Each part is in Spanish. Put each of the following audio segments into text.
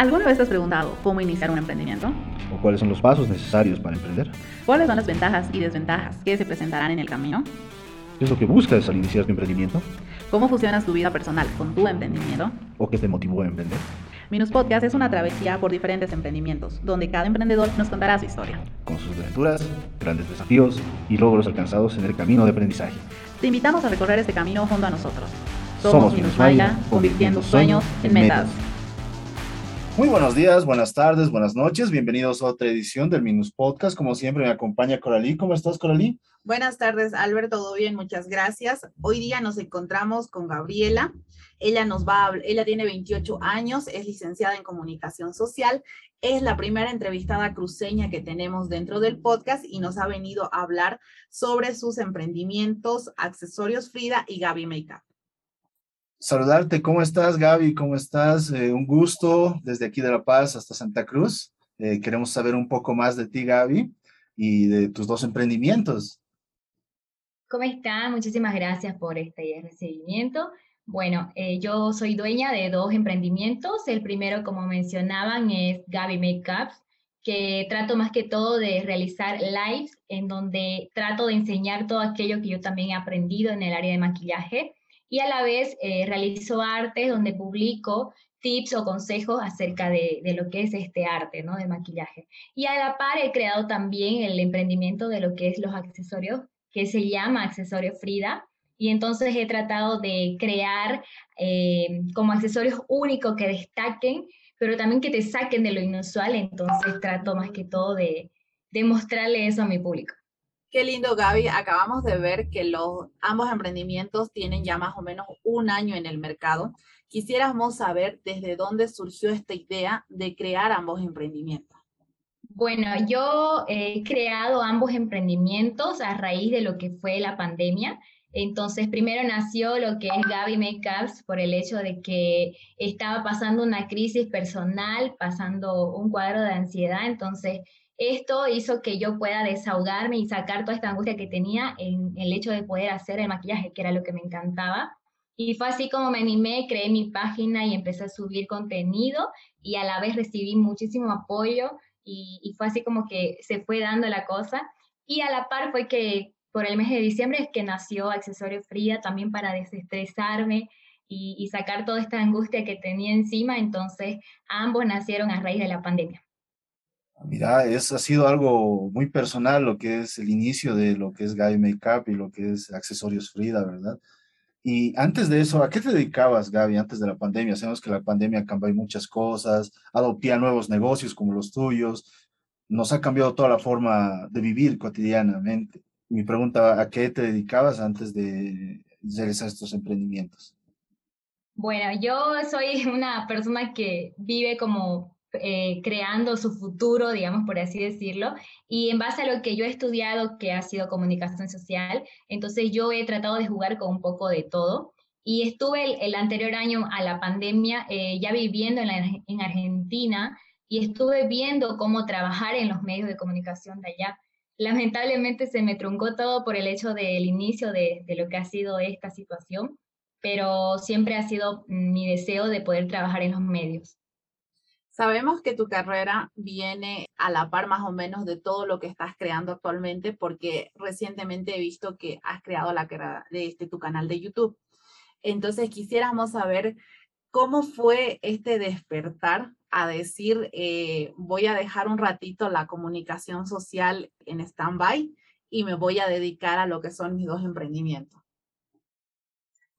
¿Alguna vez te has preguntado cómo iniciar un emprendimiento? ¿O cuáles son los pasos necesarios para emprender? ¿Cuáles son las ventajas y desventajas que se presentarán en el camino? ¿Qué es lo que buscas al iniciar tu emprendimiento? ¿Cómo funciona tu vida personal con tu emprendimiento? ¿O qué te motivó a emprender? Minus Podcast es una travesía por diferentes emprendimientos, donde cada emprendedor nos contará su historia. Con sus aventuras, grandes desafíos y logros alcanzados en el camino de aprendizaje. Te invitamos a recorrer este camino junto a nosotros. Somos, Minus Maya, convirtiendo sueños en metas. Muy buenos días, buenas tardes, buenas noches. Bienvenidos a otra edición del Minus Podcast. Como siempre me acompaña Coralí. ¿Cómo estás, Coralí? Buenas tardes, Albert. Todo bien, muchas gracias. Hoy día nos encontramos con Gabriela. Ella nos va a, ella tiene 28 años, es licenciada en comunicación social, es la primera entrevistada cruceña que tenemos dentro del podcast y nos ha venido a hablar sobre sus emprendimientos, accesorios Frida y Gaby Makeup. Saludarte, ¿cómo estás Gaby? ¿Cómo estás? Eh, un gusto desde aquí de La Paz hasta Santa Cruz. Eh, queremos saber un poco más de ti Gaby y de tus dos emprendimientos. ¿Cómo están? Muchísimas gracias por este recibimiento. Bueno, eh, yo soy dueña de dos emprendimientos. El primero, como mencionaban, es Gaby Makeups, que trato más que todo de realizar lives en donde trato de enseñar todo aquello que yo también he aprendido en el área de maquillaje y a la vez eh, realizo artes donde publico tips o consejos acerca de, de, lo que es este arte, ¿no? De maquillaje. Y a la par he creado también el emprendimiento de lo que es los accesorios, que se llama Accesorio Frida, y entonces he tratado de crear eh, como accesorios únicos que destaquen, pero también que te saquen de lo inusual, entonces trato más que todo de, de mostrarle eso a mi público. Qué lindo, Gaby. Acabamos de ver que los, ambos emprendimientos tienen ya más o menos un año en el mercado. Quisiéramos saber desde dónde surgió esta idea de crear ambos emprendimientos. Bueno, yo he creado ambos emprendimientos a raíz de lo que fue la pandemia. Entonces, primero nació lo que es Gaby Makeups por el hecho de que estaba pasando una crisis personal, pasando un cuadro de ansiedad. Entonces, esto hizo que yo pueda desahogarme y sacar toda esta angustia que tenía en el hecho de poder hacer el maquillaje, que era lo que me encantaba. Y fue así como me animé, creé mi página y empecé a subir contenido y a la vez recibí muchísimo apoyo y, fue así como que se fue dando la cosa. Y a la par fue que por el mes de diciembre es que nació Accesorio Fría también para desestresarme y, sacar toda esta angustia que tenía encima. Entonces, ambos nacieron a raíz de la pandemia. Mira, es, ha sido algo muy personal lo que es el inicio de lo que es Gaby Makeup y lo que es Accesorios Frida, ¿verdad? Y antes de eso, ¿a qué te dedicabas, Gaby, antes de la pandemia? Sabemos que la pandemia cambió muchas cosas, adoptía nuevos negocios como los tuyos, nos ha cambiado toda la forma de vivir cotidianamente mi pregunta, ¿a qué te dedicabas antes de realizar estos emprendimientos? Bueno, yo soy una persona que vive como eh, creando su futuro, digamos, por así decirlo, y en base a lo que yo he estudiado, que ha sido comunicación social, entonces yo he tratado de jugar con un poco de todo. Y estuve el, anterior año a la pandemia eh, ya viviendo en, en Argentina y estuve viendo cómo trabajar en los medios de comunicación de allá lamentablemente se me truncó todo por el hecho del inicio de, lo que ha sido esta situación, pero siempre ha sido mi deseo de poder trabajar en los medios. Sabemos que tu carrera viene a la par más o menos de todo lo que estás creando actualmente, porque recientemente he visto que has creado este, tu canal de YouTube. Entonces quisiéramos saber cómo fue este despertar a decir, eh, voy a dejar un ratito la comunicación social en stand-by y me voy a dedicar a lo que son mis dos emprendimientos?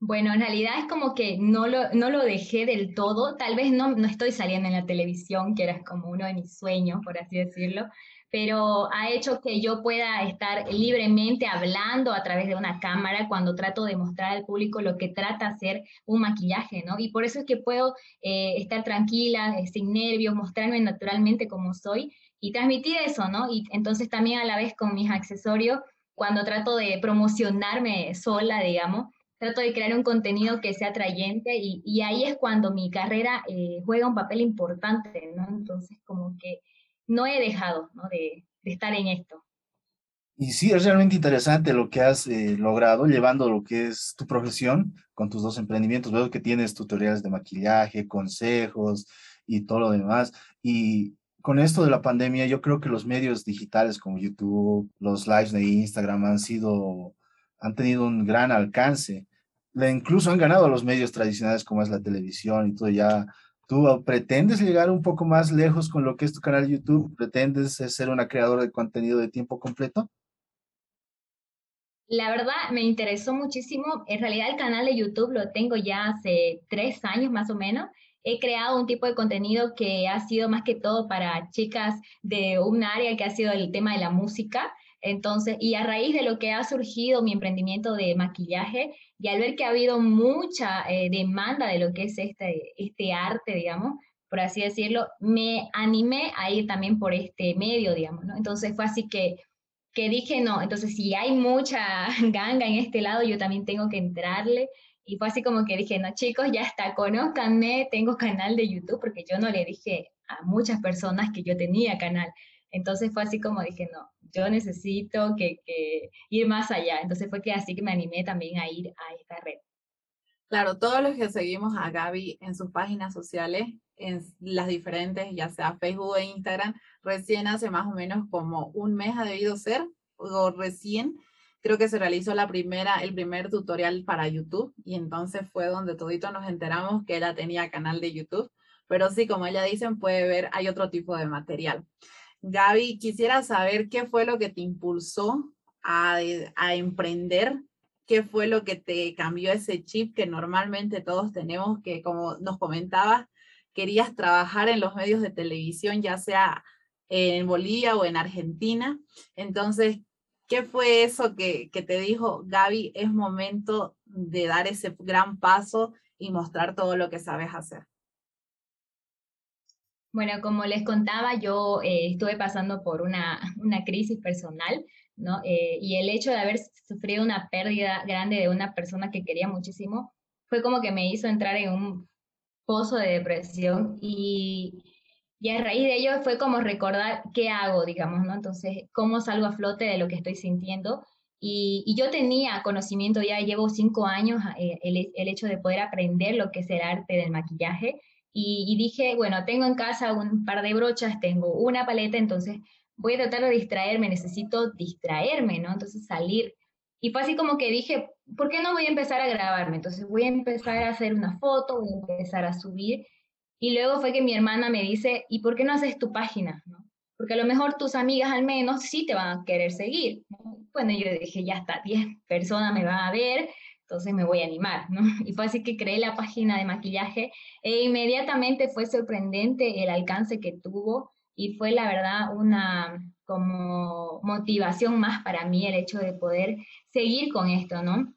Bueno, en realidad es como que no lo, no lo dejé del todo. Tal vez no, no estoy saliendo en la televisión, que era como uno de mis sueños, por así decirlo, pero ha hecho que yo pueda estar libremente hablando a través de una cámara cuando trato de mostrar al público lo que trata hacer un maquillaje, ¿no? Y por eso es que puedo eh, estar tranquila, eh, sin nervios, mostrarme naturalmente como soy y transmitir eso, ¿no? Y entonces también a la vez con mis accesorios, cuando trato de promocionarme sola, digamos, trato de crear un contenido que sea atrayente y, y ahí es cuando mi carrera eh, juega un papel importante, ¿no? Entonces como que no he dejado de, estar en esto. Y sí, es realmente interesante lo que has eh, logrado llevando lo que es tu profesión con tus dos emprendimientos. Veo que tienes tutoriales de maquillaje, consejos y todo lo demás. Y con esto de la pandemia, yo creo que los medios digitales como YouTube, los lives de Instagram han sido, han tenido un gran alcance. Incluso han ganado los medios tradicionales como es la televisión y todo ya. ¿Tú pretendes llegar un poco más lejos con lo que es tu canal YouTube? ¿Pretendes ser una creadora de contenido de tiempo completo? La verdad me interesó muchísimo. En realidad el canal de YouTube lo tengo ya hace tres años más o menos. He creado un tipo de contenido que ha sido más que todo para chicas de un área que ha sido el tema de la música. Entonces, y a raíz de lo que ha surgido mi emprendimiento de maquillaje y al ver que ha habido mucha eh, demanda de lo que es este, este arte, digamos, por así decirlo, me animé a ir también por este medio, digamos, ¿no? Entonces fue así que que dije, no, entonces si hay mucha ganga en este lado, yo también tengo que entrarle. Y fue así como que dije, no chicos, ya está, conózcanme, tengo canal de YouTube, porque yo no le dije a muchas personas que yo tenía canal. Entonces fue así como dije, no, yo necesito que, ir más allá. Entonces fue que así que me animé también a ir a esta red. Claro, todos los que seguimos a Gaby en sus páginas sociales, en las diferentes, ya sea Facebook e Instagram, recién hace más o menos como un mes ha debido ser, o recién creo que se realizó la primera, el primer tutorial para YouTube y entonces fue donde todito nos enteramos que ella tenía canal de YouTube, pero sí, como ella dicen, puede ver, hay otro tipo de material. Gaby, quisiera saber qué fue lo que te impulsó a, a emprender qué fue lo que te cambió ese chip que normalmente todos tenemos, que como nos comentabas, querías trabajar en los medios de televisión, ya sea en Bolivia o en Argentina. Entonces, ¿qué fue eso que, que te dijo, Gaby, es momento de dar ese gran paso y mostrar todo lo que sabes hacer? Bueno, como les contaba, yo eh, estuve pasando por una, una crisis personal ¿no? Eh, y el hecho de haber sufrido una pérdida grande de una persona que quería muchísimo fue como que me hizo entrar en un pozo de depresión y, y a raíz de ello fue como recordar qué hago, digamos, ¿no? Entonces, cómo salgo a flote de lo que estoy sintiendo. Y, y yo tenía conocimiento, ya llevo cinco años, eh, el, el, hecho de poder aprender lo que es el arte del maquillaje. Y, dije, bueno, tengo en casa un par de brochas, tengo una paleta, entonces voy a tratar de distraerme, necesito distraerme, ¿no? Entonces salir. Y fue así como que dije, ¿por qué no voy a empezar a grabarme? Entonces voy a empezar a hacer una foto, voy a empezar a subir. Y luego fue que mi hermana me dice, ¿y por qué no haces tu página? ¿no? Porque a lo mejor tus amigas al menos sí te van a querer seguir. Bueno, yo dije, ya está, 10 personas me van a ver, entonces me voy a animar, ¿no? Y fue así que creé la página de maquillaje e inmediatamente fue sorprendente el alcance que tuvo y fue la verdad una como motivación más para mí el hecho de poder seguir con esto, ¿no?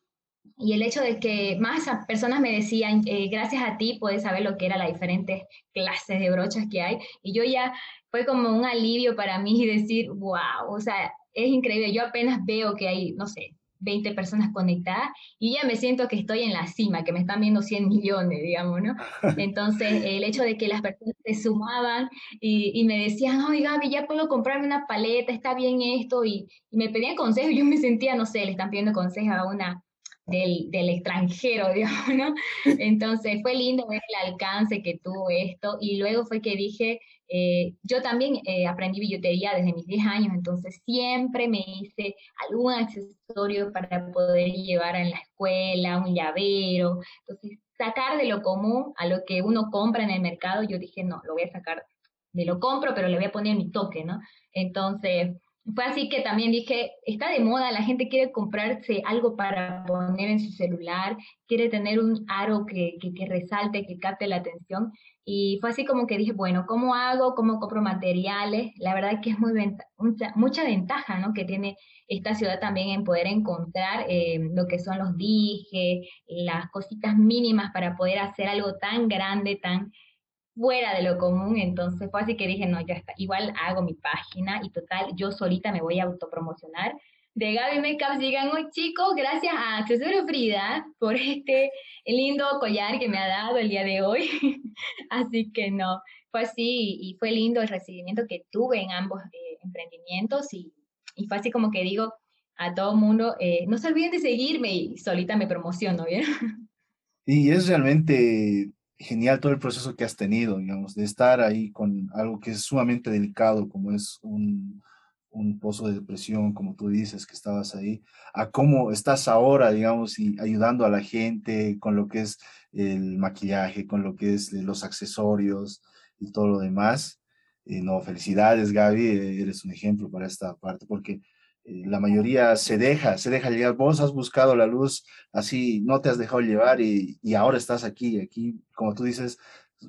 Y el hecho de que más personas me decían, eh, gracias a ti puedes saber lo que eran las diferentes clases de brochas que hay. Y yo ya fue como un alivio para mí decir, wow, o sea, es increíble. Yo apenas veo que hay, no sé, 20 personas conectadas y ya me siento que estoy en la cima, que me están viendo 100 millones, digamos, ¿no? Entonces, el hecho de que las personas se sumaban y, y me decían, ay, Gaby, ya puedo comprarme una paleta, está bien esto, y, y me pedían consejos, yo me sentía, no sé, le están pidiendo consejos a una del, del, extranjero, digamos, ¿no? Entonces fue lindo ver el alcance que tuvo esto y luego fue que dije, eh, yo también eh, aprendí billutería desde mis 10 años, entonces siempre me hice algún accesorio para poder llevar en la escuela, un llavero, entonces sacar de lo común a lo que uno compra en el mercado, yo dije, no, lo voy a sacar de lo compro, pero le voy a poner mi toque, ¿no? Entonces, fue así que también dije, está de moda, la gente quiere comprarse algo para poner en su celular, quiere tener un aro que, que, que, resalte, que capte la atención. Y fue así como que dije, bueno, ¿cómo hago? ¿Cómo compro materiales? La verdad que es muy mucha, mucha ventaja ¿no? que tiene esta ciudad también en poder encontrar eh, lo que son los dijes, las cositas mínimas para poder hacer algo tan grande, tan fuera de lo común, entonces fue así que dije, no, ya está, igual hago mi página y total, yo solita me voy a autopromocionar. De Gaby Makeup digan, hoy chicos, gracias a Accesorio Frida por este lindo collar que me ha dado el día de hoy. así que no, fue así y fue lindo el recibimiento que tuve en ambos eh, emprendimientos y, y, fue así como que digo a todo mundo, eh, no se olviden de seguirme y solita me promociono, ¿bien? Y es realmente genial todo el proceso que has tenido, digamos, de estar ahí con algo que es sumamente delicado, como es un, un pozo de depresión, como tú dices, que estabas ahí, a cómo estás ahora, digamos, y ayudando a la gente con lo que es el maquillaje, con lo que es los accesorios y todo lo demás. Eh, no, felicidades, Gaby, eh, eres un ejemplo para esta parte, porque eh, la mayoría se deja, se deja llegar. Vos has buscado la luz así, no te has dejado llevar y, y ahora estás aquí, aquí, como tú dices,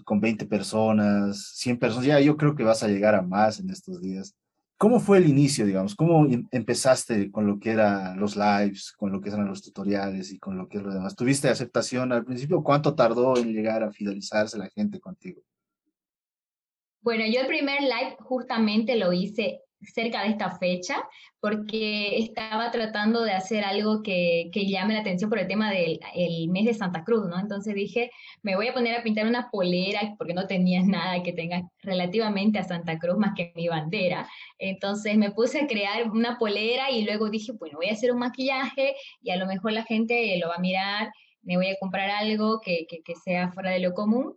con 20 personas, 100 personas, ya yo creo que vas a llegar a más en estos días. ¿Cómo fue el inicio, digamos? ¿Cómo em, empezaste con lo que eran los lives, con lo que eran los tutoriales y con lo que es lo demás? ¿Tuviste aceptación al principio? ¿Cuánto tardó en llegar a fidelizarse la gente contigo? Bueno, yo el primer live justamente lo hice cerca de esta fecha, porque estaba tratando de hacer algo que, que llame la atención por el tema del el mes de Santa Cruz, ¿no? Entonces dije, me voy a poner a pintar una polera, porque no tenía nada que tenga relativamente a Santa Cruz más que mi bandera. Entonces me puse a crear una polera y luego dije, bueno, voy a hacer un maquillaje y a lo mejor la gente lo va a mirar, me voy a comprar algo que, que, que sea fuera de lo común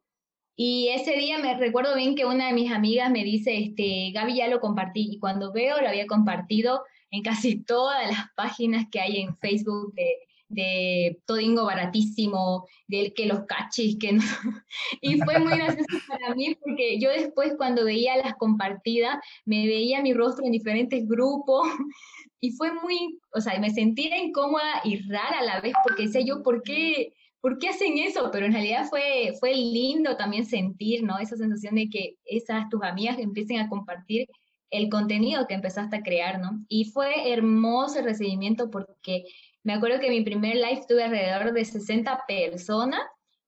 y ese día me recuerdo bien que una de mis amigas me dice, este, Gaby ya lo compartí. Y cuando veo, lo había compartido en casi todas las páginas que hay en Facebook de, de todingo baratísimo, del que los cachis, que no. Y fue muy gracioso para mí porque yo después cuando veía las compartidas, me veía mi rostro en diferentes grupos y fue muy, o sea, me sentía incómoda y rara a la vez porque decía yo, ¿por qué? ¿Por qué hacen eso? Pero en realidad fue, fue lindo también sentir, ¿no? Esa sensación de que esas tus amigas empiecen a compartir el contenido que empezaste a crear, ¿no? Y fue hermoso el recibimiento porque me acuerdo que mi primer live tuve alrededor de 60 personas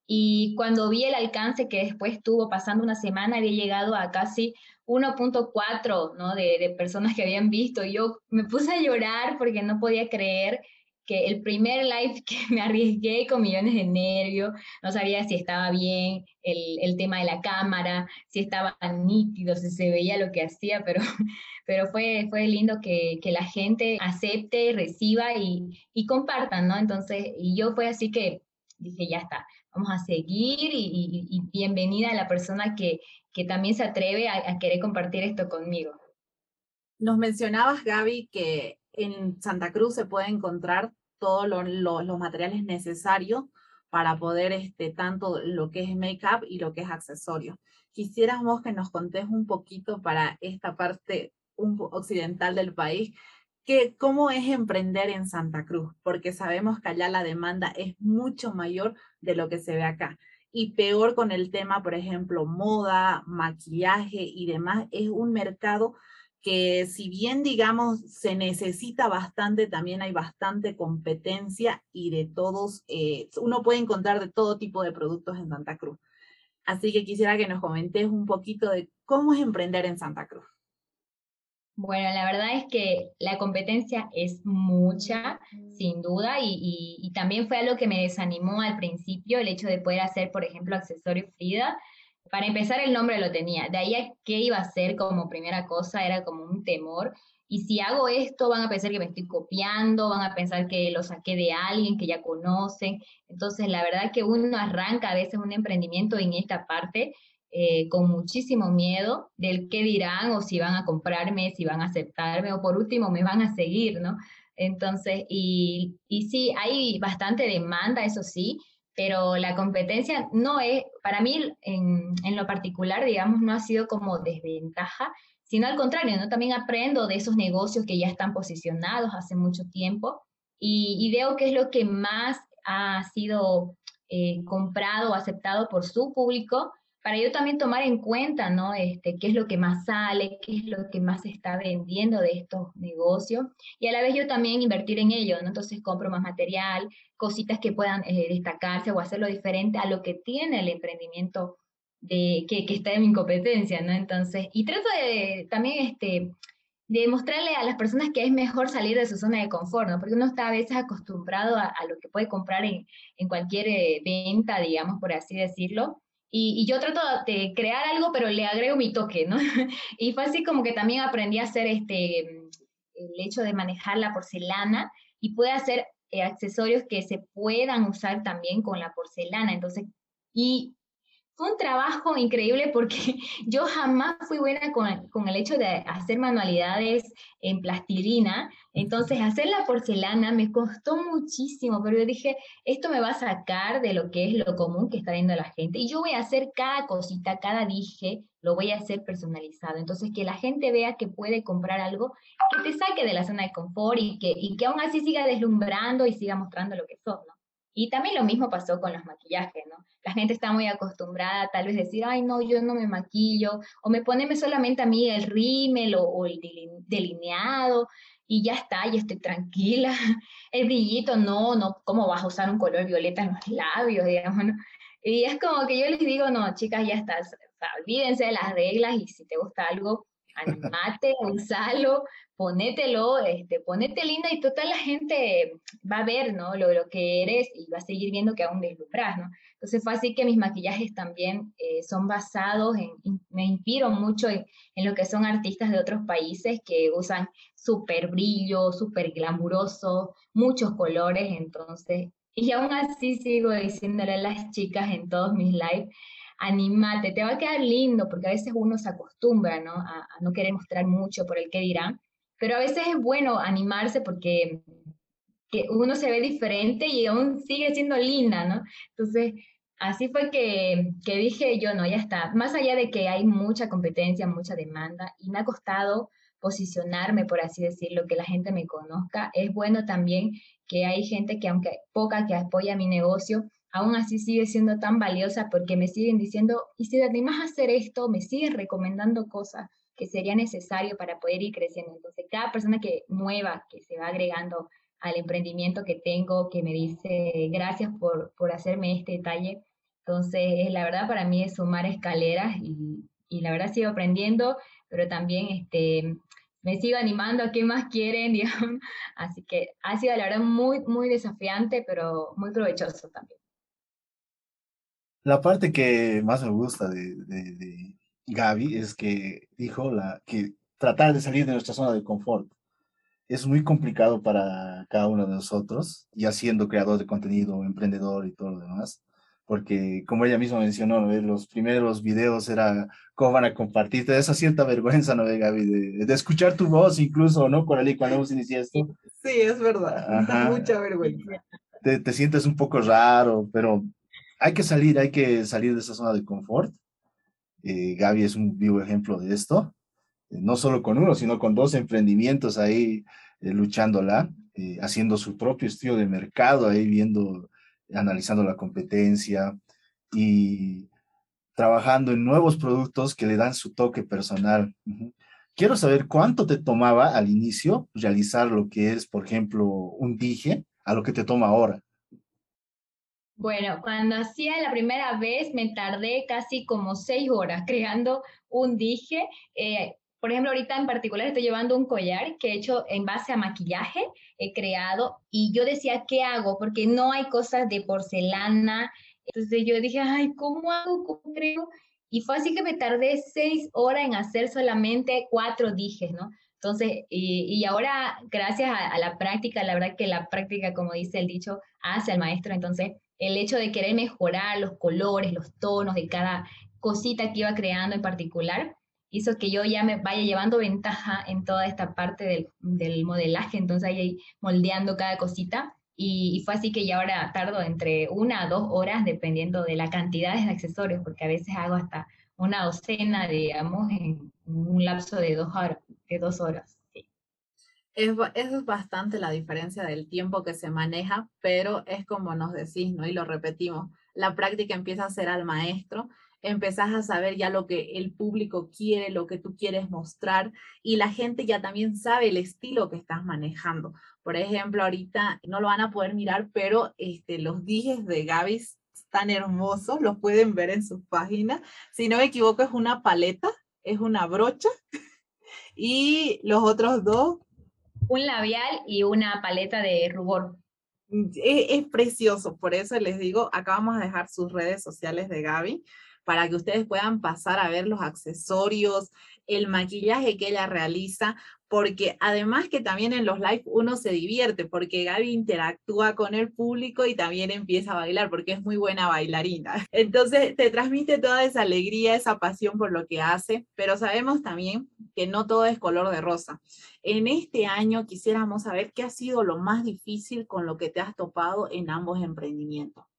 y cuando vi el alcance que después tuvo pasando una semana había llegado a casi 1.4, ¿no? De, de personas que habían visto. Y yo me puse a llorar porque no podía creer el primer live que me arriesgué con millones de nervios, no sabía si estaba bien el, el, tema de la cámara, si estaba nítido, si se veía lo que hacía, pero, pero fue, fue lindo que, que la gente acepte, reciba y, y compartan, ¿no? Entonces, y yo fue así que dije, ya está, vamos a seguir y bienvenida a la persona que, que también se atreve a, a querer compartir esto conmigo. Nos mencionabas, Gaby, que en Santa Cruz se puede encontrar todos lo, lo, los materiales necesarios para poder este, tanto lo que es make-up y lo que es accesorio. Quisiéramos que nos contés un poquito para esta parte occidental del país, que cómo es emprender en Santa Cruz, porque sabemos que allá la demanda es mucho mayor de lo que se ve acá. Y peor con el tema, por ejemplo, moda, maquillaje y demás, es un mercado que si bien, digamos, se necesita bastante, también hay bastante competencia y de todos, eh, uno puede encontrar de todo tipo de productos en Santa Cruz. Así que quisiera que nos comentes un poquito de cómo es emprender en Santa Cruz. Bueno, la verdad es que la competencia es mucha, sin duda, y, y, también fue algo que me desanimó al principio, el hecho de poder hacer, por ejemplo, accesorios Frida, para empezar, el nombre lo tenía. De ahí a qué iba a ser como primera cosa, era como un temor. Y si hago esto, van a pensar que me estoy copiando, van a pensar que lo saqué de alguien que ya conocen. Entonces, la verdad que uno arranca a veces un emprendimiento en esta parte eh, con muchísimo miedo del qué dirán o si van a comprarme, si van a aceptarme o por último me van a seguir, ¿no? Entonces, y, y sí, hay bastante demanda, eso sí, pero la competencia no es, para mí en, en, lo particular, digamos, no ha sido como desventaja, sino al contrario, ¿no? También aprendo de esos negocios que ya están posicionados hace mucho tiempo y, y veo qué es lo que más ha sido eh, comprado o aceptado por su público para yo también tomar en cuenta, ¿no? Este, qué es lo que más sale, qué es lo que más se está vendiendo de estos negocios y a la vez yo también invertir en ello, ¿no? Entonces compro más material, cositas que puedan eh, destacarse o hacerlo diferente a lo que tiene el emprendimiento de, que, que está en mi competencia, ¿no? Entonces, y trato de también, este, de mostrarle a las personas que es mejor salir de su zona de confort, ¿no? Porque uno está a veces acostumbrado a, lo que puede comprar en, en cualquier eh, venta, digamos, por así decirlo, y, yo trato de crear algo, pero le agrego mi toque, ¿no? y fue así como que también aprendí a hacer este, el hecho de manejar la porcelana y puede hacer eh, accesorios que se puedan usar también con la porcelana. Entonces, y fue un trabajo increíble porque yo jamás fui buena con, con, el hecho de hacer manualidades en plastilina. Entonces, hacer la porcelana me costó muchísimo, pero yo dije, esto me va a sacar de lo que es lo común que está viendo la gente. Y yo voy a hacer cada cosita, cada dije, lo voy a hacer personalizado. Entonces, que la gente vea que puede comprar algo que te saque de la zona de confort y que, y que aún así siga deslumbrando y siga mostrando lo que sos, ¿no? Y también lo mismo pasó con los maquillajes, ¿no? La gente está muy acostumbrada tal vez decir, ay, no, yo no me maquillo, o me poneme solamente a mí el rímel o, el delineado, y ya está, ya estoy tranquila. El brillito, no, no, ¿cómo vas a usar un color violeta en los labios, digamos, ¿no? Y es como que yo les digo, no, chicas, ya está, olvídense de las reglas y si te gusta algo, animate, usalo, ponételo, este, ponete linda y total la gente va a ver, ¿no? Lo, lo que eres y va a seguir viendo que aún deslumbras, ¿no? Entonces fue así que mis maquillajes también eh, son basados en, me inspiro mucho en, en, lo que son artistas de otros países que usan súper brillo, súper glamuroso, muchos colores, entonces, y aún así sigo diciéndole a las chicas en todos mis lives, animate, te va a quedar lindo, porque a veces uno se acostumbra, ¿no? A, no querer mostrar mucho por el que dirán, pero a veces es bueno animarse porque que uno se ve diferente y aún sigue siendo linda, ¿no? Entonces, así fue que, que, dije yo, no, ya está. Más allá de que hay mucha competencia, mucha demanda, y me ha costado posicionarme, por así decirlo, que la gente me conozca, es bueno también que hay gente que, aunque poca que apoya mi negocio, aún así sigue siendo tan valiosa porque me siguen diciendo, y si te animas a hacer esto, me siguen recomendando cosas que sería necesario para poder ir creciendo. Entonces, cada persona que nueva, que se va agregando al emprendimiento que tengo, que me dice gracias por, por hacerme este detalle, entonces, la verdad para mí es sumar escaleras y, y la verdad sigo aprendiendo, pero también este, me sigo animando qué más quieren, digamos. Así que ha sido la verdad muy, muy desafiante, pero muy provechoso también. La parte que más me gusta de, de, Gaby es que dijo la, que tratar de salir de nuestra zona de confort es muy complicado para cada uno de nosotros, ya siendo creador de contenido, emprendedor y todo lo demás, porque como ella misma mencionó, los primeros videos era cómo van a compartir, te da esa cierta vergüenza, ¿no, Gaby? De, de escuchar tu voz incluso, ¿no, Coralie, cuando vos iniciaste? Sí, es verdad, mucha vergüenza. Te, te sientes un poco raro, pero hay que salir, hay que salir de esa zona de confort. Eh, Gaby es un vivo ejemplo de esto, eh, no solo con uno, sino con dos emprendimientos ahí eh, luchándola, eh, haciendo su propio estudio de mercado, ahí viendo, analizando la competencia y trabajando en nuevos productos que le dan su toque personal. Quiero saber cuánto te tomaba al inicio realizar lo que es, por ejemplo, un dije a lo que te toma ahora. Bueno, cuando hacía la primera vez me tardé casi como seis horas creando un dije. Eh, por ejemplo, ahorita en particular estoy llevando un collar que he hecho en base a maquillaje, he creado, y yo decía, ¿qué hago? Porque no hay cosas de porcelana. Entonces yo dije, ay, ¿cómo hago? ¿Cómo creo? Y fue así que me tardé seis horas en hacer solamente cuatro dijes, ¿no? Entonces, y, ahora, gracias a, a, la práctica, la verdad que la práctica, como dice el dicho, hace al maestro. Entonces, el hecho de querer mejorar los colores, los tonos de cada cosita que iba creando en particular, hizo que yo ya me vaya llevando ventaja en toda esta parte del, del modelaje, entonces ahí moldeando cada cosita. Y, fue así que ya ahora tardo entre una a dos horas dependiendo de la cantidad de accesorios, porque a veces hago hasta una docena, digamos, en un lapso de dos horas. De dos horas. Es, es bastante la diferencia del tiempo que se maneja, pero es como nos decís, ¿no? Y lo repetimos, la práctica empieza a ser al maestro, empezás a saber ya lo que el público quiere, lo que tú quieres mostrar y la gente ya también sabe el estilo que estás manejando. Por ejemplo, ahorita no lo van a poder mirar, pero este, los dijes de Gaby están hermosos, los pueden ver en su página. Si no me equivoco, es una paleta, es una brocha y los otros dos un labial y una paleta de rubor. Mm, es, precioso, por eso les digo, acá vamos a dejar sus redes sociales de Gaby para que ustedes puedan pasar a ver los accesorios, el maquillaje que ella realiza, porque además que también en los live uno se divierte, porque Gaby interactúa con el público y también empieza a bailar, porque es muy buena bailarina. Entonces te transmite toda esa alegría, esa pasión por lo que hace, pero sabemos también que no todo es color de rosa. En este año quisiéramos saber qué ha sido lo más difícil con lo que te has topado en ambos emprendimientos.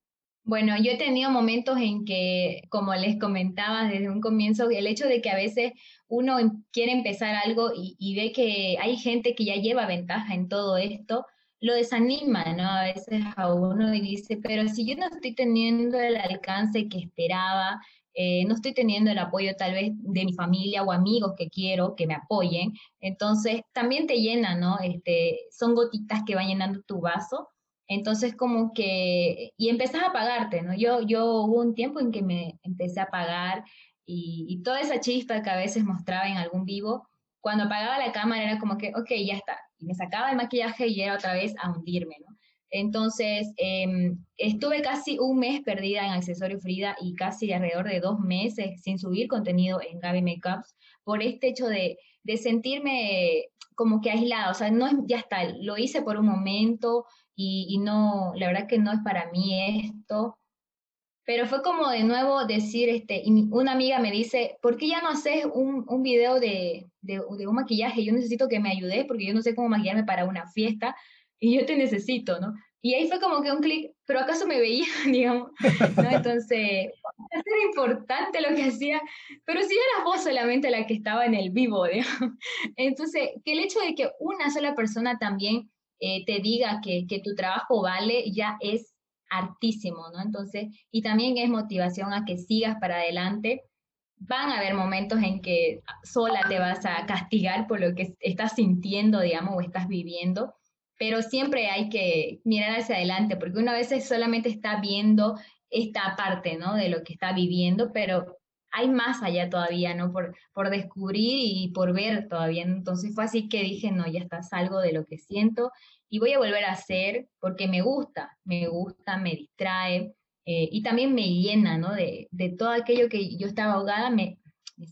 Bueno, yo he tenido momentos en que, como les comentaba desde un comienzo, el hecho de que a veces uno em, quiere empezar algo y, ve que hay gente que ya lleva ventaja en todo esto, lo desanima, ¿no? A veces a uno y dice, pero si yo no estoy teniendo el alcance que esperaba, eh, no estoy teniendo el apoyo tal vez de mi familia o amigos que quiero que me apoyen, entonces también te llena, ¿no? Este, son gotitas que van llenando tu vaso entonces como que, y empezás a pagarte, ¿no? Yo, yo hubo un tiempo en que me empecé a pagar y, toda esa chispa que a veces mostraba en algún vivo, cuando apagaba la cámara era como que, ok, ya está. Y me sacaba el maquillaje y era otra vez a hundirme, ¿no? Entonces, em, estuve casi un mes perdida en Accesorio Frida y casi alrededor de dos meses sin subir contenido en Gaby Makeups por este hecho de, de sentirme como que aislada. O sea, no ya está, lo hice por un momento, y, no, la verdad que no es para mí esto. Pero fue como de nuevo decir, este, y una amiga me dice, ¿por qué ya no haces un, un video de, de, un maquillaje? Yo necesito que me ayudes porque yo no sé cómo maquillarme para una fiesta y yo te necesito, ¿no? Y ahí fue como que un clic, pero acaso me veía, digamos, ¿no? Entonces, era importante lo que hacía, pero si eras vos solamente la que estaba en el vivo, digamos. Entonces, que el hecho de que una sola persona también eh, te diga que, que tu trabajo vale, ya es hartísimo, ¿no? Entonces, y también es motivación a que sigas para adelante. Van a haber momentos en que sola te vas a castigar por lo que estás sintiendo, digamos, o estás viviendo, pero siempre hay que mirar hacia adelante, porque uno a veces solamente está viendo esta parte, ¿no? De lo que está viviendo, pero hay más allá todavía, ¿no? Por, por descubrir y por ver todavía. Entonces fue así que dije, no, ya está, salgo de lo que siento y voy a volver a hacer porque me gusta, me gusta, me distrae eh, y también me llena, ¿no? De, de, todo aquello que yo estaba ahogada, me,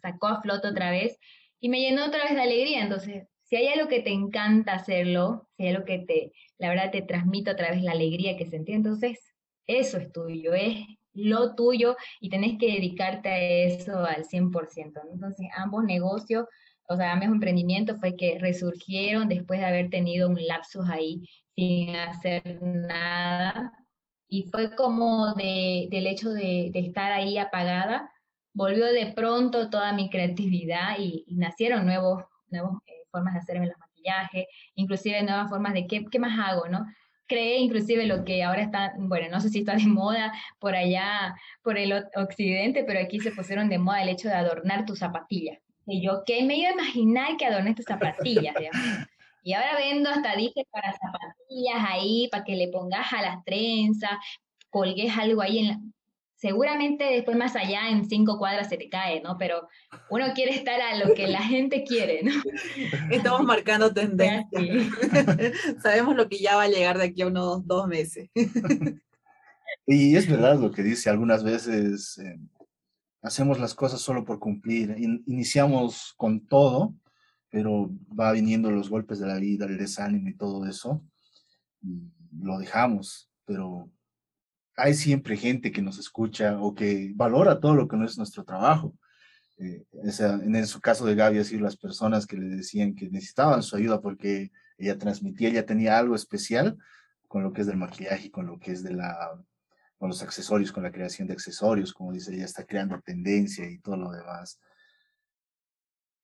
sacó a flote otra vez y me llenó otra vez de alegría. Entonces, si hay algo que te encanta hacerlo, si hay algo que te, la verdad, te transmite otra vez la alegría que sentí, entonces eso es tuyo, es lo tuyo y tenés que dedicarte a eso al 100%. Entonces, ambos negocios, o sea, ambos emprendimientos fue que resurgieron después de haber tenido un lapsus ahí sin hacer nada. Y fue como de, del hecho de, de, estar ahí apagada, volvió de pronto toda mi creatividad y, nacieron nuevos, nuevas eh, formas de hacerme los maquillajes, inclusive nuevas formas de qué, qué más hago, ¿no? Cree inclusive lo que ahora está, bueno, no sé si está de moda por allá, por el occidente, pero aquí se pusieron de moda el hecho de adornar tus zapatillas. Y yo, ¿qué me iba a imaginar que adornes tus zapatillas? Y ahora vendo hasta dije para zapatillas ahí, para que le pongas a las trenzas, colgues algo ahí en la seguramente después más allá en cinco cuadras se te cae, ¿no? Pero uno quiere estar a lo que la gente quiere, ¿no? Estamos marcando tendencia. Sabemos lo que ya va a llegar de aquí a unos dos meses. y es verdad lo que dice, algunas veces eh, hacemos las cosas solo por cumplir, iniciamos con todo, pero va viniendo los golpes de la vida, el desánimo y todo eso, y lo dejamos, pero hay siempre gente que nos escucha o que valora todo lo que no es nuestro trabajo. Eh, en su caso de Gaby, sido las personas que le decían que necesitaban su ayuda porque ella transmitía, ella tenía algo especial con lo que es del maquillaje y con lo que es de la, con los accesorios, con la creación de accesorios, como dice, ella está creando tendencia y todo lo demás.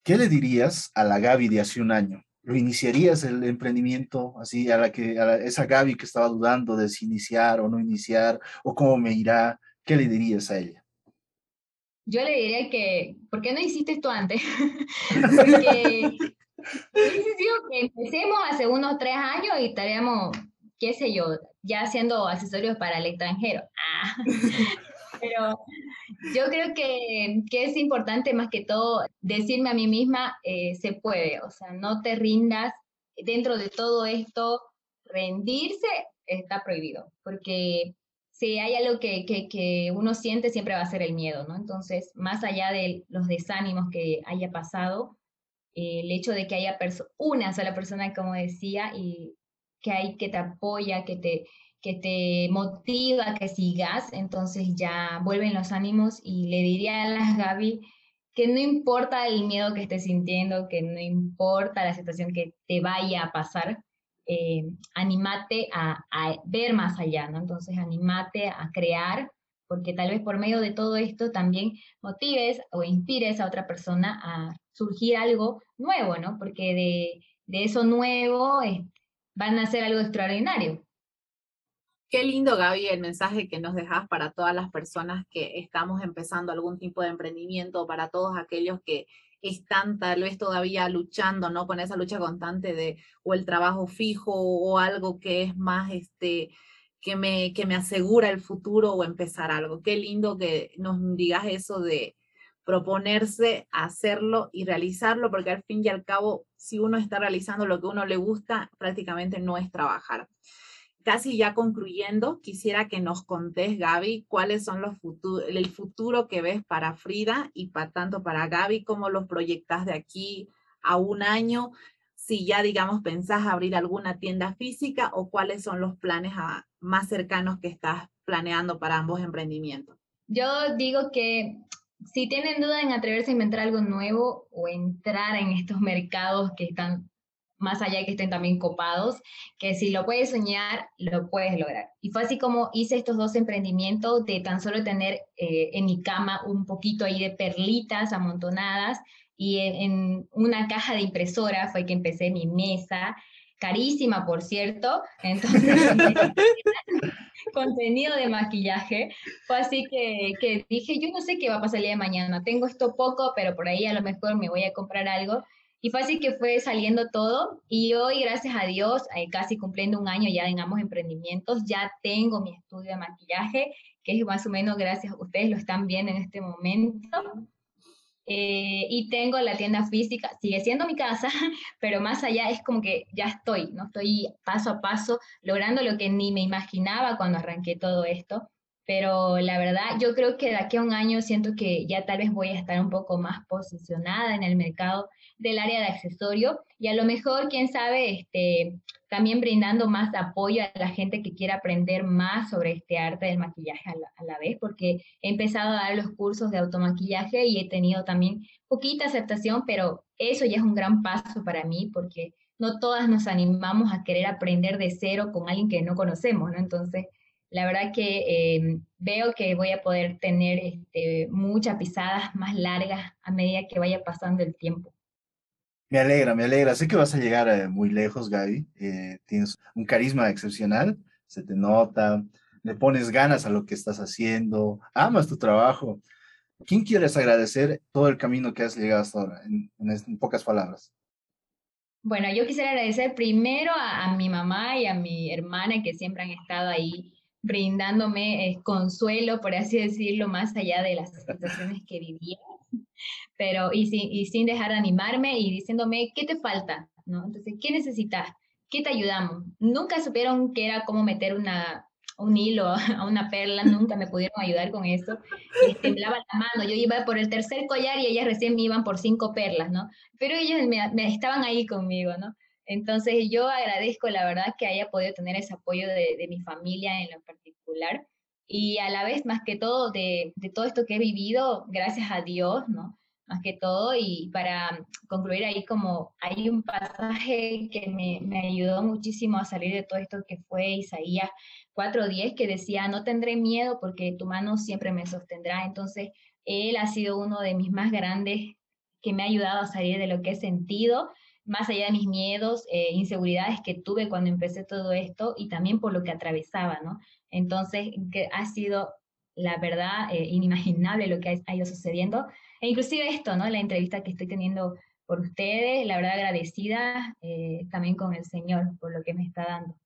¿Qué le dirías a la Gaby de hace un año? ¿Lo iniciarías el emprendimiento así a la que a esa Gaby que estaba dudando de si iniciar o no iniciar o cómo me irá? ¿Qué le dirías a ella? Yo le diría que, ¿por qué no hiciste esto antes? Porque que empecemos hace unos tres años y estaríamos, qué sé yo, ya haciendo accesorios para el extranjero. Ah. Pero yo creo que, que, es importante más que todo decirme a mí misma, eh, se puede, o sea, no te rindas. Dentro de todo esto, rendirse está prohibido, porque si hay algo que, que, que, uno siente, siempre va a ser el miedo, ¿no? Entonces, más allá de los desánimos que haya pasado, el hecho de que haya una sola persona, como decía, y que hay que te apoya, que te, que te motiva, que sigas, entonces ya vuelven los ánimos y le diría a las Gaby que no importa el miedo que estés sintiendo, que no importa la situación que te vaya a pasar, eh, animate a, ver más allá, ¿no? Entonces, animate a crear, porque tal vez por medio de todo esto también motives o inspires a otra persona a surgir algo nuevo, ¿no? Porque de, de eso nuevo eh, van a hacer algo extraordinario. Qué lindo, Gaby, el mensaje que nos dejas para todas las personas que estamos empezando algún tipo de emprendimiento, para todos aquellos que están tal vez todavía luchando, ¿no? Con esa lucha constante de o el trabajo fijo o algo que es más, este, que me, que me asegura el futuro o empezar algo. Qué lindo que nos digas eso de proponerse hacerlo y realizarlo, porque al fin y al cabo, si uno está realizando lo que uno le gusta, prácticamente no es trabajar casi ya concluyendo, quisiera que nos contés, Gaby, cuáles son los futuros, el futuro que ves para Frida y para tanto para Gaby, cómo los proyectas de aquí a un año, si ya, digamos, pensás abrir alguna tienda física o cuáles son los planes más cercanos que estás planeando para ambos emprendimientos. Yo digo que si tienen duda en atreverse a inventar algo nuevo o entrar en estos mercados que están más allá de que estén también copados, que si lo puedes soñar, lo puedes lograr. Y fue así como hice estos dos emprendimientos de tan solo tener eh, en mi cama un poquito ahí de perlitas amontonadas y en, una caja de impresora fue que empecé mi mesa, carísima por cierto, entonces contenido de maquillaje, fue así que, que dije, yo no sé qué va a pasar el día de mañana, tengo esto poco, pero por ahí a lo mejor me voy a comprar algo y fue así que fue saliendo todo y hoy, gracias a Dios, eh, casi cumpliendo un año ya en ambos emprendimientos, ya tengo mi estudio de maquillaje, que es más o menos gracias a ustedes lo están viendo en este momento. Eh, y tengo la tienda física, sigue siendo mi casa, pero más allá es como que ya estoy, ¿no? Estoy paso a paso logrando lo que ni me imaginaba cuando arranqué todo esto. Pero la verdad, yo creo que de aquí a un año siento que ya tal vez voy a estar un poco más posicionada en el mercado del área de accesorio y a lo mejor, quién sabe, este, también brindando más apoyo a la gente que quiera aprender más sobre este arte del maquillaje a la, vez, porque he empezado a dar los cursos de automaquillaje y he tenido también poquita aceptación, pero eso ya es un gran paso para mí porque no todas nos animamos a querer aprender de cero con alguien que no conocemos, ¿no? Entonces, la verdad que eh, veo que voy a poder tener este, muchas pisadas más largas a medida que vaya pasando el tiempo. Me alegra, me alegra. Sé que vas a llegar eh, muy lejos, Gaby. Eh, tienes un carisma excepcional, se te nota, le pones ganas a lo que estás haciendo, amas tu trabajo. ¿Quién quieres agradecer todo el camino que has llegado hasta ahora, en, pocas palabras? Bueno, yo quisiera agradecer primero a, mi mamá y a mi hermana que siempre han estado ahí brindándome eh, consuelo, por así decirlo, más allá de las situaciones que vivía pero y sin, y sin dejar de animarme y diciéndome, ¿qué te falta? ¿No? Entonces, ¿qué necesitas? ¿Qué te ayudamos? Nunca supieron que era cómo meter una, un hilo a una perla, nunca me pudieron ayudar con eso. Y temblaba la mano, yo iba por el tercer collar y ellas recién me iban por cinco perlas, ¿no? Pero ellos me, estaban ahí conmigo, ¿no? Entonces yo agradezco la verdad que haya podido tener ese apoyo de, mi familia en lo particular y a la vez, más que todo, de, todo esto que he vivido, gracias a Dios, ¿no? más que todo, y para concluir ahí como hay un pasaje que me, me, ayudó muchísimo a salir de todo esto que fue Isaías 4.10, que decía, no tendré miedo porque tu mano siempre me sostendrá. Entonces, él ha sido uno de mis más grandes que me ha ayudado a salir de lo que he sentido, más allá de mis miedos, eh, inseguridades que tuve cuando empecé todo esto y también por lo que atravesaba, ¿no? Entonces, que ha sido la verdad eh, inimaginable lo que ha, ido sucediendo. E inclusive esto, ¿no? La entrevista que estoy teniendo por ustedes, la verdad agradecida eh, también con el Señor por lo que me está dando.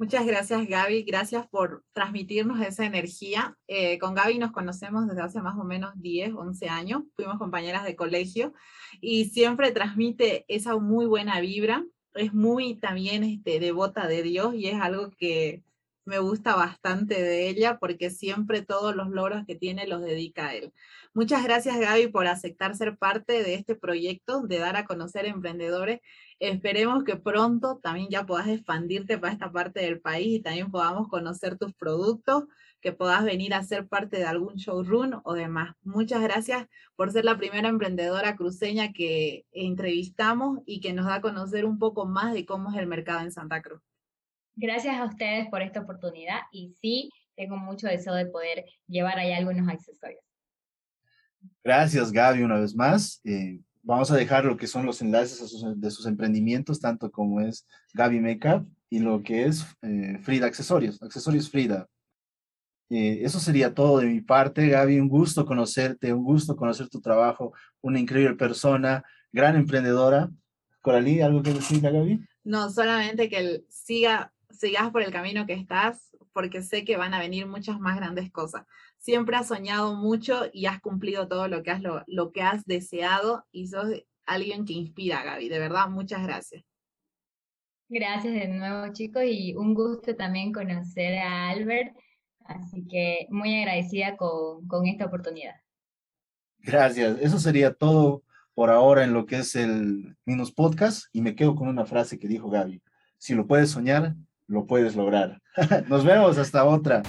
Muchas gracias Gaby, gracias por transmitirnos esa energía. Eh, con Gaby nos conocemos desde hace más o menos 10, 11 años, fuimos compañeras de colegio y siempre transmite esa muy buena vibra, es muy también este, devota de Dios y es algo que me gusta bastante de ella porque siempre todos los logros que tiene los dedica a él. Muchas gracias Gaby por aceptar ser parte de este proyecto de dar a conocer emprendedores. Esperemos que pronto también ya puedas expandirte para esta parte del país y también podamos conocer tus productos, que puedas venir a ser parte de algún showroom o demás. Muchas gracias por ser la primera emprendedora cruceña que entrevistamos y que nos da a conocer un poco más de cómo es el mercado en Santa Cruz. Gracias a ustedes por esta oportunidad y sí, tengo mucho deseo de poder llevar ahí algunos accesorios. Gracias, Gaby, una vez más. Eh, vamos a dejar lo que son los enlaces de sus emprendimientos, tanto como es Gaby Makeup y lo que es eh, Frida Accesorios, Accesorios Frida. Eh, eso sería todo de mi parte, Gaby. Un gusto conocerte, un gusto conocer tu trabajo, una increíble persona, gran emprendedora. Coralí, ¿algo que decir, Gaby? No, solamente que siga, sigas por el camino que estás, porque sé que van a venir muchas más grandes cosas. Siempre has soñado mucho y has cumplido todo lo que has, lo, lo que has deseado y sos alguien que inspira, Gaby. De verdad, muchas gracias. Gracias de nuevo, chicos, y un gusto también conocer a Albert Así que muy agradecida con, con esta oportunidad. Gracias. Eso sería todo por ahora en lo que es el Minus Podcast y me quedo con una frase que dijo Gaby. Si lo puedes soñar, lo puedes lograr. Nos vemos hasta otra.